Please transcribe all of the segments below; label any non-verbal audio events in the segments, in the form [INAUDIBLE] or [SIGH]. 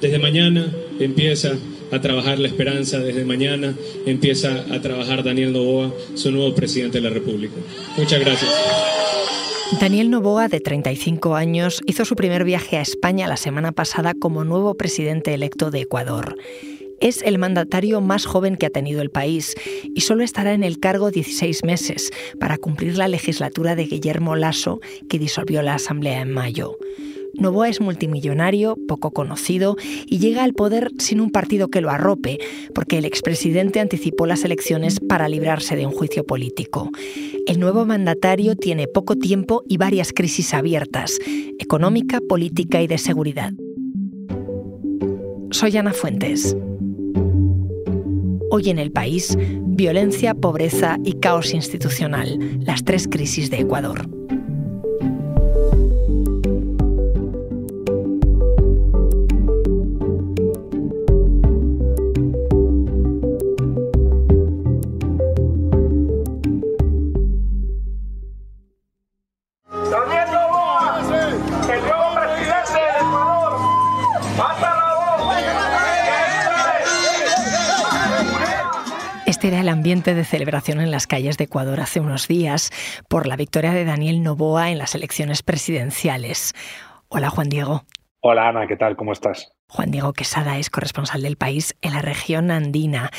Desde mañana empieza a trabajar la esperanza, desde mañana empieza a trabajar Daniel Novoa, su nuevo presidente de la República. Muchas gracias. Daniel Novoa, de 35 años, hizo su primer viaje a España la semana pasada como nuevo presidente electo de Ecuador. Es el mandatario más joven que ha tenido el país y solo estará en el cargo 16 meses para cumplir la legislatura de Guillermo Lasso que disolvió la Asamblea en mayo. Novoa es multimillonario, poco conocido y llega al poder sin un partido que lo arrope, porque el expresidente anticipó las elecciones para librarse de un juicio político. El nuevo mandatario tiene poco tiempo y varias crisis abiertas, económica, política y de seguridad. Soy Ana Fuentes. Hoy en el país, violencia, pobreza y caos institucional, las tres crisis de Ecuador. Ambiente de celebración en las calles de Ecuador hace unos días por la victoria de Daniel Novoa en las elecciones presidenciales. Hola Juan Diego. Hola Ana, ¿qué tal? ¿Cómo estás? Juan Diego Quesada es corresponsal del país en la región andina.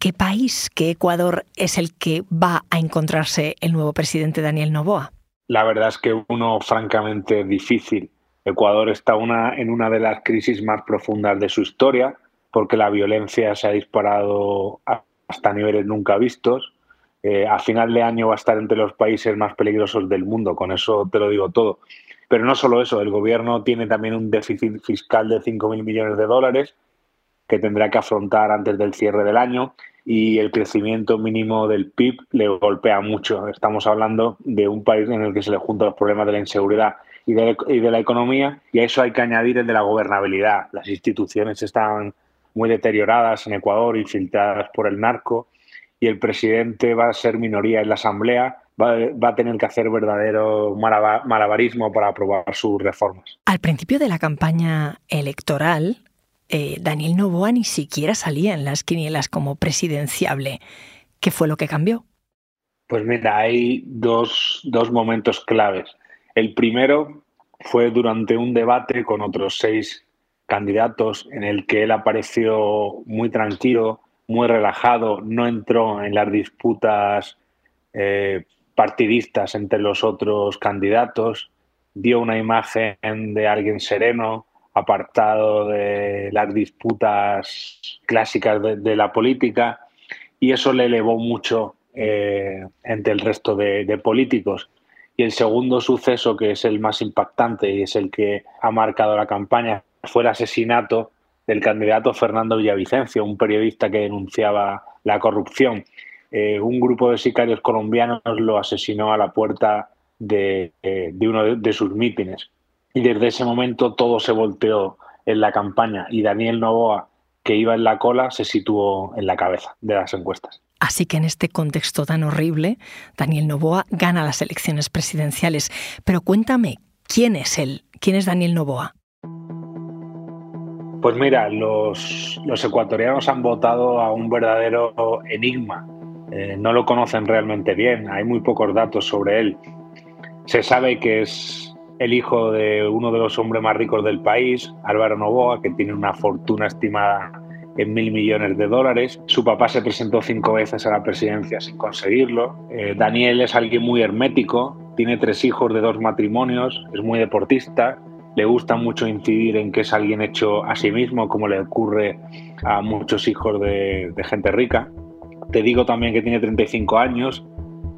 ¿Qué país, qué Ecuador es el que va a encontrarse el nuevo presidente Daniel Novoa? La verdad es que uno francamente difícil. Ecuador está una, en una de las crisis más profundas de su historia porque la violencia se ha disparado a hasta niveles nunca vistos. Eh, a final de año va a estar entre los países más peligrosos del mundo, con eso te lo digo todo. Pero no solo eso, el gobierno tiene también un déficit fiscal de 5.000 millones de dólares que tendrá que afrontar antes del cierre del año y el crecimiento mínimo del PIB le golpea mucho. Estamos hablando de un país en el que se le juntan los problemas de la inseguridad y de, y de la economía y a eso hay que añadir el de la gobernabilidad. Las instituciones están muy deterioradas en Ecuador, infiltradas por el narco, y el presidente va a ser minoría en la Asamblea, va, a tener que hacer verdadero malabarismo para aprobar sus reformas. Al principio de la campaña electoral, eh, Daniel Novoa ni siquiera salía en las quinielas como presidenciable. ¿Qué fue lo que cambió? Pues mira, hay dos, dos momentos claves. El primero fue durante un debate con otros seis candidatos en el que él apareció muy tranquilo, muy relajado, no entró en las disputas eh, partidistas entre los otros candidatos, dio una imagen de alguien sereno, apartado de las disputas clásicas de, la política, y eso le elevó mucho eh, entre el resto de políticos. Y el segundo suceso, que es el más impactante y es el que ha marcado la campaña, fue el asesinato del candidato Fernando Villavicencio, un periodista que denunciaba la corrupción. Eh, un grupo de sicarios colombianos lo asesinó a la puerta de, eh, uno de, sus mítines. Y desde ese momento todo se volteó en la campaña y Daniel Novoa, que iba en la cola, se situó en la cabeza de las encuestas. Así que en este contexto tan horrible, Daniel Novoa gana las elecciones presidenciales. Pero cuéntame, ¿quién es él? ¿Quién es Daniel Novoa? Pues mira, los, ecuatorianos han votado a un verdadero enigma. Eh, no lo conocen realmente bien, hay muy pocos datos sobre él. Se sabe que es el hijo de uno de los hombres más ricos del país, Álvaro Novoa, que tiene una fortuna estimada en mil millones de dólares. Su papá se presentó cinco veces a la presidencia sin conseguirlo. Eh, Daniel es alguien muy hermético, tiene tres hijos de dos matrimonios, es muy deportista, le gusta mucho incidir en que es alguien hecho a sí mismo, como le ocurre a muchos hijos de, gente rica. Te digo también que tiene 35 años,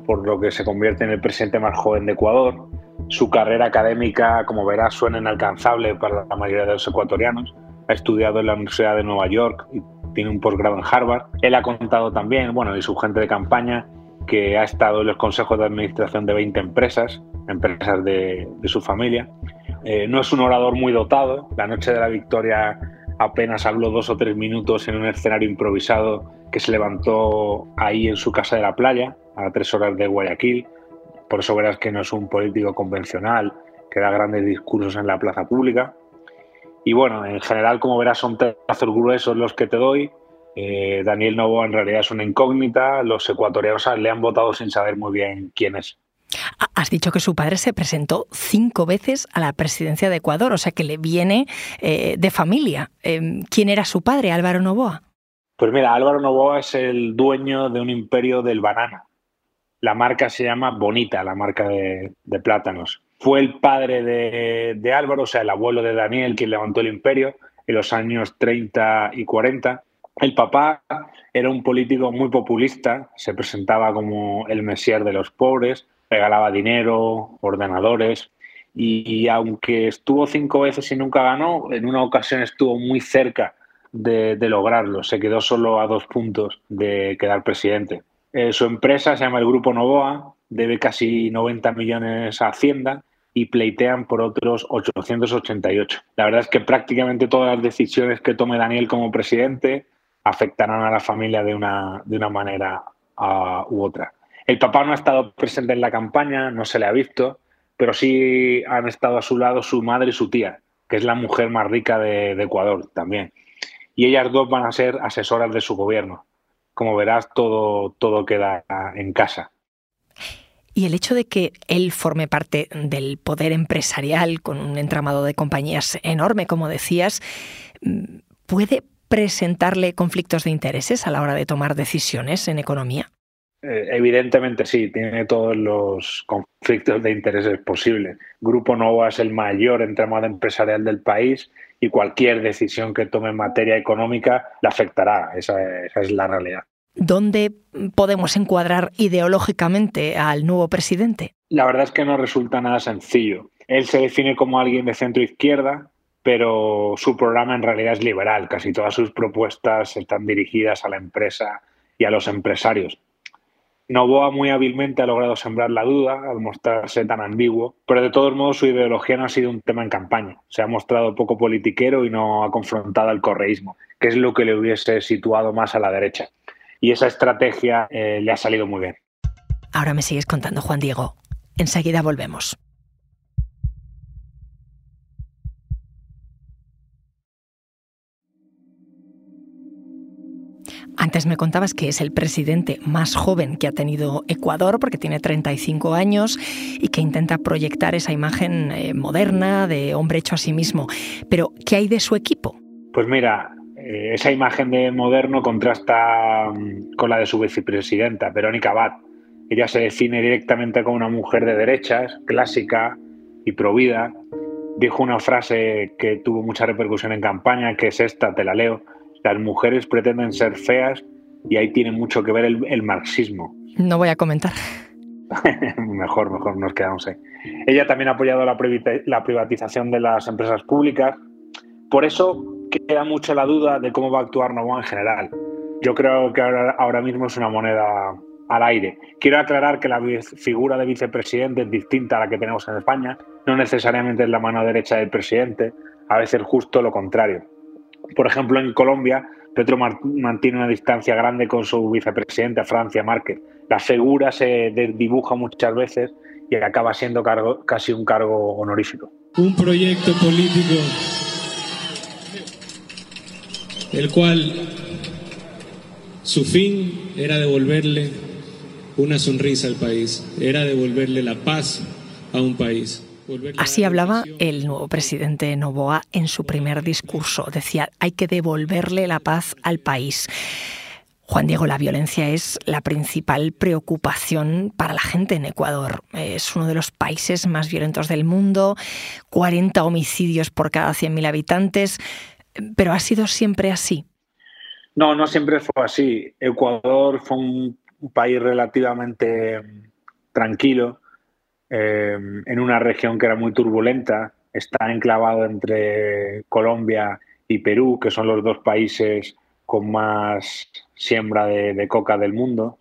por lo que se convierte en el presidente más joven de Ecuador. Su carrera académica, como verás, suena inalcanzable para la mayoría de los ecuatorianos. Ha estudiado en la Universidad de Nueva York y tiene un posgrado en Harvard. Él ha contado también, bueno, y su gente de campaña, que ha estado en los consejos de administración de 20 empresas, empresas de, de su familia. Eh, no es un orador muy dotado. La noche de la victoria apenas habló dos o tres minutos en un escenario improvisado que se levantó ahí en su casa de la playa, a tres horas de Guayaquil. Por eso verás que no es un político convencional que da grandes discursos en la plaza pública. Y bueno, en general, como verás, son trazos gruesos los que te doy. Eh, Daniel Novoa en realidad es una incógnita. Los ecuatorianos le han votado sin saber muy bien quién es. Has dicho que su padre se presentó cinco veces a la presidencia de Ecuador, o sea que le viene eh, de familia. Em, ¿Quién era su padre, Álvaro Novoa? Pues mira, Álvaro Novoa es el dueño de un imperio del banano. La marca se llama Bonita, la marca de, plátanos. Fue el padre de, de, Álvaro, o sea, el abuelo de Daniel, quien levantó el imperio en los años 30 y 40. El papá era un político muy populista, se presentaba como el mesías de los pobres, regalaba dinero, ordenadores, y, aunque estuvo cinco veces y nunca ganó, en una ocasión estuvo muy cerca de, lograrlo. Se quedó solo a dos puntos de quedar presidente. Eh, su empresa se llama el Grupo Novoa, debe casi 90 millones a Hacienda y pleitean por otros 888. La verdad es que prácticamente todas las decisiones que tome Daniel como presidente afectarán a la familia de una, de una manera uh, u otra. El papá no ha estado presente en la campaña, no se le ha visto, pero sí han estado a su lado su madre y su tía, que es la mujer más rica de, Ecuador también. Y ellas dos van a ser asesoras de su gobierno. Como verás, todo, todo queda en casa. Y el hecho de que él forme parte del poder empresarial con un entramado de compañías enorme, como decías, ¿puede presentarle conflictos de intereses a la hora de tomar decisiones en economía? Eh, evidentemente sí, tiene todos los conflictos de intereses posibles. Grupo Nova es el mayor entramado empresarial del país y cualquier decisión que tome en materia económica le afectará. Esa, esa es la realidad. ¿Dónde podemos encuadrar ideológicamente al nuevo presidente? La verdad es que no resulta nada sencillo. Él se define como alguien de centro izquierda, pero su programa en realidad es liberal. Casi todas sus propuestas están dirigidas a la empresa y a los empresarios. Novoa muy hábilmente ha logrado sembrar la duda al mostrarse tan ambiguo, pero de todos modos su ideología no ha sido un tema en campaña. Se ha mostrado poco politiquero y no ha confrontado al correísmo, que es lo que le hubiese situado más a la derecha. Y esa estrategia eh, le ha salido muy bien. Ahora me sigues contando, Juan Diego. Enseguida volvemos. Antes me contabas que es el presidente más joven que ha tenido Ecuador, porque tiene 35 años y que intenta proyectar esa imagen eh, moderna de hombre hecho a sí mismo. Pero, ¿qué hay de su equipo? Pues mira, eh, esa imagen de moderno contrasta mm, con la de su vicepresidenta, Verónica Abad. Ella se define directamente como una mujer de derechas, clásica y provida. Dijo una frase que tuvo mucha repercusión en campaña, que es esta, te la leo las mujeres pretenden ser feas y ahí tiene mucho que ver el, marxismo. [LAUGHS] No voy a comentar. mejor, mejor, nos quedamos ahí. Ella también ha apoyado la, privatización de las empresas públicas. Por eso queda mucho la duda de cómo va a actuar Novoa en general. Yo creo que ahora, mismo es una moneda al aire. Quiero aclarar que la figura de vicepresidente es distinta a la que tenemos en España. No necesariamente es la mano derecha del presidente, a veces justo lo contrario. Por ejemplo, en Colombia, Petro mantiene una distancia grande con su vicepresidente, Francia Márquez. La figura se dibuja muchas veces y acaba siendo casi un cargo honorífico. Un proyecto político el cual su fin era devolverle una sonrisa al país, era devolverle la paz a un país. Así hablaba el nuevo presidente Novoa en su primer discurso. Decía, hay que devolverle la paz al país. Juan Diego, la violencia es la principal preocupación para la gente en Ecuador. Es uno de los países más violentos del mundo, 40 homicidios por cada 100.000 habitantes, pero ¿ha sido siempre así? No, no siempre fue así. Ecuador fue un país relativamente tranquilo, Em, en una región que era muy turbulenta. Está enclavado entre Colombia y Perú, que son los dos países con más siembra de, coca del mundo.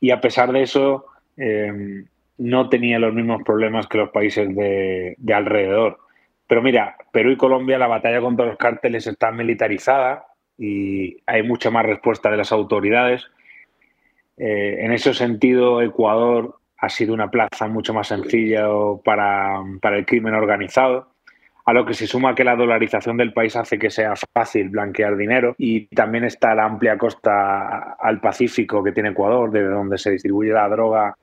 Y a pesar de eso, em, no tenía los mismos problemas que los países de, alrededor. Pero mira, Perú y Colombia, la batalla contra los cárteles está militarizada y hay mucha más respuesta de las autoridades. Eh, en ese sentido, Ecuador ha sido una plaza mucho más sencilla para, el crimen organizado. a lo que se suma que la dolarización del país hace que sea fácil blanquear dinero y también está la amplia costa al Pacífico que tiene Ecuador, desde donde se distribuye la droga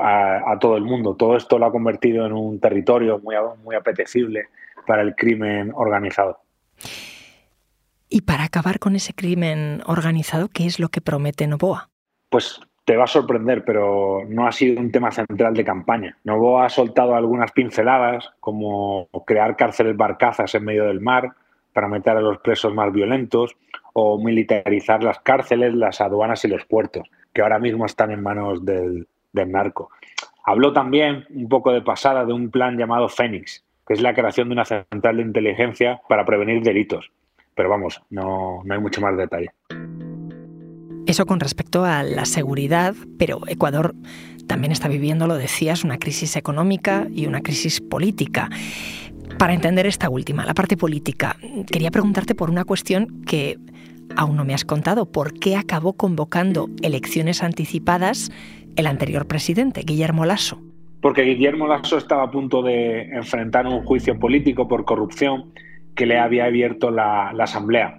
a, todo el mundo. Todo esto lo ha convertido en un territorio muy, muy apetecible para el crimen organizado. Y para acabar con ese crimen organizado, ¿qué es lo que promete Novoa? Pues te va a sorprender, pero no ha sido un tema central de campaña. Novoa ha soltado algunas pinceladas, como crear cárceles barcazas en medio del mar para meter a los presos más violentos, o militarizar las cárceles, las aduanas y los puertos, que ahora mismo están en manos del, del narco. Habló también, un poco de pasada, de un plan llamado Fénix, que es la creación de una central de inteligencia para prevenir delitos. Pero vamos, no, no hay mucho más detalle. Eso con respecto a la seguridad, pero Ecuador también está viviendo, lo decías, una crisis económica y una crisis política. Para entender esta última, la parte política, quería preguntarte por una cuestión que aún no me has contado. ¿Por qué acabó convocando elecciones anticipadas el anterior presidente, Guillermo Lasso? Porque Guillermo Lasso estaba a punto de enfrentar un juicio político por corrupción que le había abierto la, la Asamblea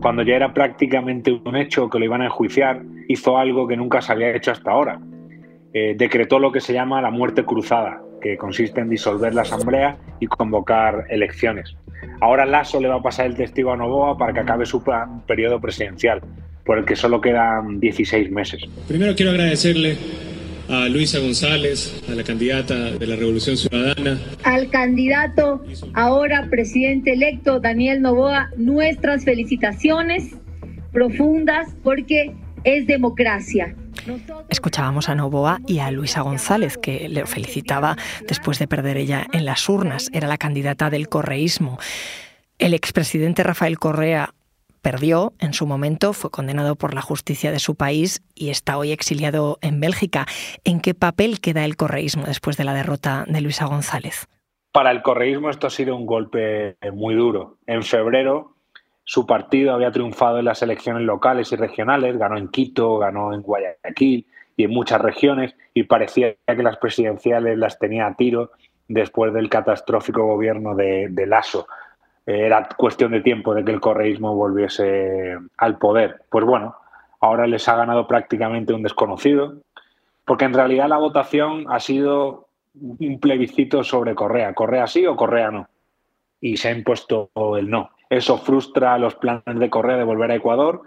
cuando ya era prácticamente un hecho que lo iban a enjuiciar, hizo algo que nunca se había hecho hasta ahora. Eh, decretó lo que se llama la muerte cruzada, que consiste en disolver la asamblea y convocar elecciones. Ahora Lasso le va a pasar el testigo a Novoa para que acabe su periodo presidencial, por el que solo quedan 16 meses. Primero quiero agradecerle a Luisa González, a la candidata de la Revolución Ciudadana. Al candidato, ahora presidente electo, Daniel Novoa, nuestras felicitaciones profundas porque es democracia. Escuchábamos a Novoa y a Luisa González, que le felicitaba después de perder ella en las urnas. Era la candidata del correísmo. El expresidente Rafael Correa perdió en su momento, fue condenado por la justicia de su país y está hoy exiliado en Bélgica. ¿En qué papel queda el correísmo después de la derrota de Luisa González? Para el correísmo esto ha sido un golpe muy duro. En febrero su partido había triunfado en las elecciones locales y regionales, ganó en Quito, ganó en Guayaquil y en muchas regiones y parecía que las presidenciales las tenía a tiro después del catastrófico gobierno de, de Lasso era cuestión de tiempo de que el correísmo volviese al poder. Pues bueno, ahora les ha ganado prácticamente un desconocido, porque en realidad la votación ha sido un plebiscito sobre Correa, Correa sí o Correa no, y se ha impuesto el no. Eso frustra los planes de Correa de volver a Ecuador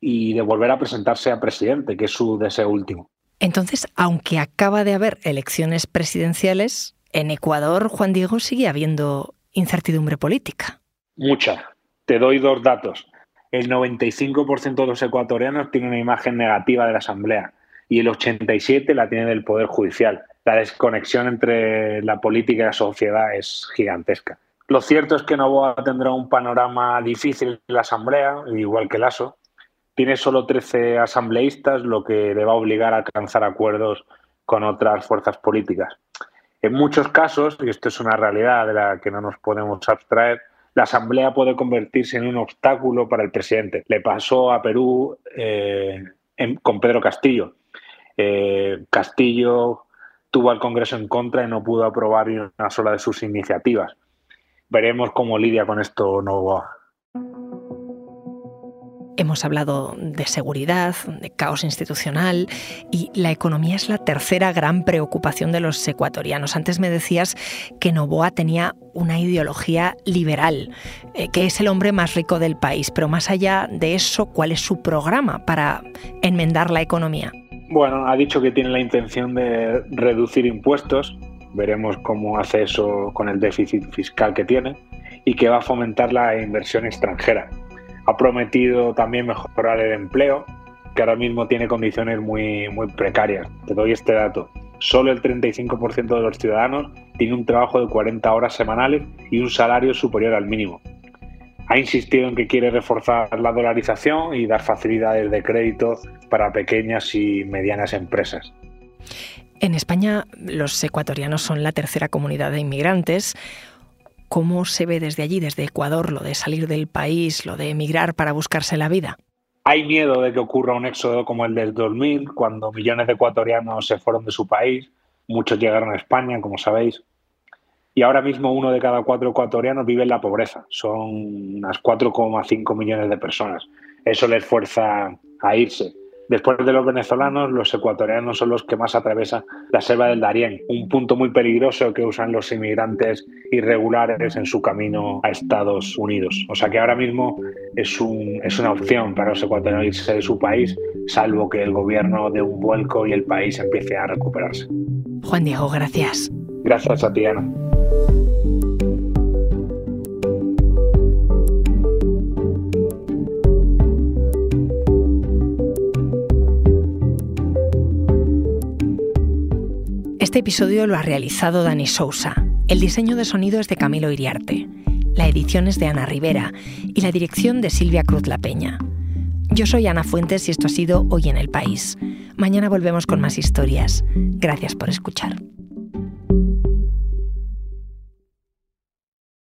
y de volver a presentarse a presidente, que es su deseo último. Entonces, aunque acaba de haber elecciones presidenciales, en Ecuador, Juan Diego, sigue habiendo incertidumbre política. Mucha. Te doy dos datos. El 95% de los ecuatorianos tiene una imagen negativa de la Asamblea y el 87% la tiene del Poder Judicial. La desconexión entre la política y la sociedad es gigantesca. Lo cierto es que Novoa tendrá un panorama difícil en la Asamblea, igual que Lasso. Tiene solo 13 asambleístas, lo que le va a obligar a alcanzar acuerdos con otras fuerzas políticas. En muchos casos, y esto es una realidad de la que no nos podemos abstraer, la Asamblea puede convertirse en un obstáculo para el presidente. Le pasó a Perú eh, con Pedro Castillo. Eh, Castillo tuvo al Congreso en contra y no pudo aprobar una sola de sus iniciativas. Veremos cómo lidia con esto Novoa. Hemos hablado de seguridad, de caos institucional y la economía es la tercera gran preocupación de los ecuatorianos. Antes me decías que Novoa tenía una ideología liberal, eh, que es el hombre más rico del país, pero más allá de eso, ¿cuál es su programa para enmendar la economía? Bueno, ha dicho que tiene la intención de reducir impuestos, veremos cómo hace eso con el déficit fiscal que tiene, y que va a fomentar la inversión extranjera ha prometido también mejorar el empleo, que ahora mismo tiene condiciones muy, muy precarias. Te doy este dato. Solo el 35% de los ciudadanos tiene un trabajo de 40 horas semanales y un salario superior al mínimo. Ha insistido en que quiere reforzar la dolarización y dar facilidades de crédito para pequeñas y medianas empresas. En España los ecuatorianos son la tercera comunidad de inmigrantes. ¿Cómo se ve desde allí, desde Ecuador, lo de salir del país, lo de emigrar para buscarse la vida? Hay miedo de que ocurra un éxodo como el del 2000, cuando millones de ecuatorianos se fueron de su país, muchos llegaron a España, como sabéis. y ahora mismo uno de cada cuatro ecuatorianos vive en la pobreza. Son unas 4,5 millones de personas. Eso les fuerza a irse. Después de los venezolanos, los ecuatorianos son los que más atraviesan la selva del Darién, un punto muy peligroso que usan los inmigrantes irregulares en su camino a Estados Unidos. O sea que ahora mismo es, un, es una opción para los ecuatorianos irse de su país, salvo que el gobierno dé un vuelco y el país empiece a recuperarse. Juan Diego, gracias. Gracias a ti, Ana. Este episodio lo ha realizado Dani Sousa. El diseño de sonido es de Camilo Iriarte. La edición es de Ana Rivera y la dirección de Silvia Cruz La Peña. Yo soy Ana Fuentes y esto ha sido Hoy en el País. Mañana volvemos con más historias. Gracias por escuchar.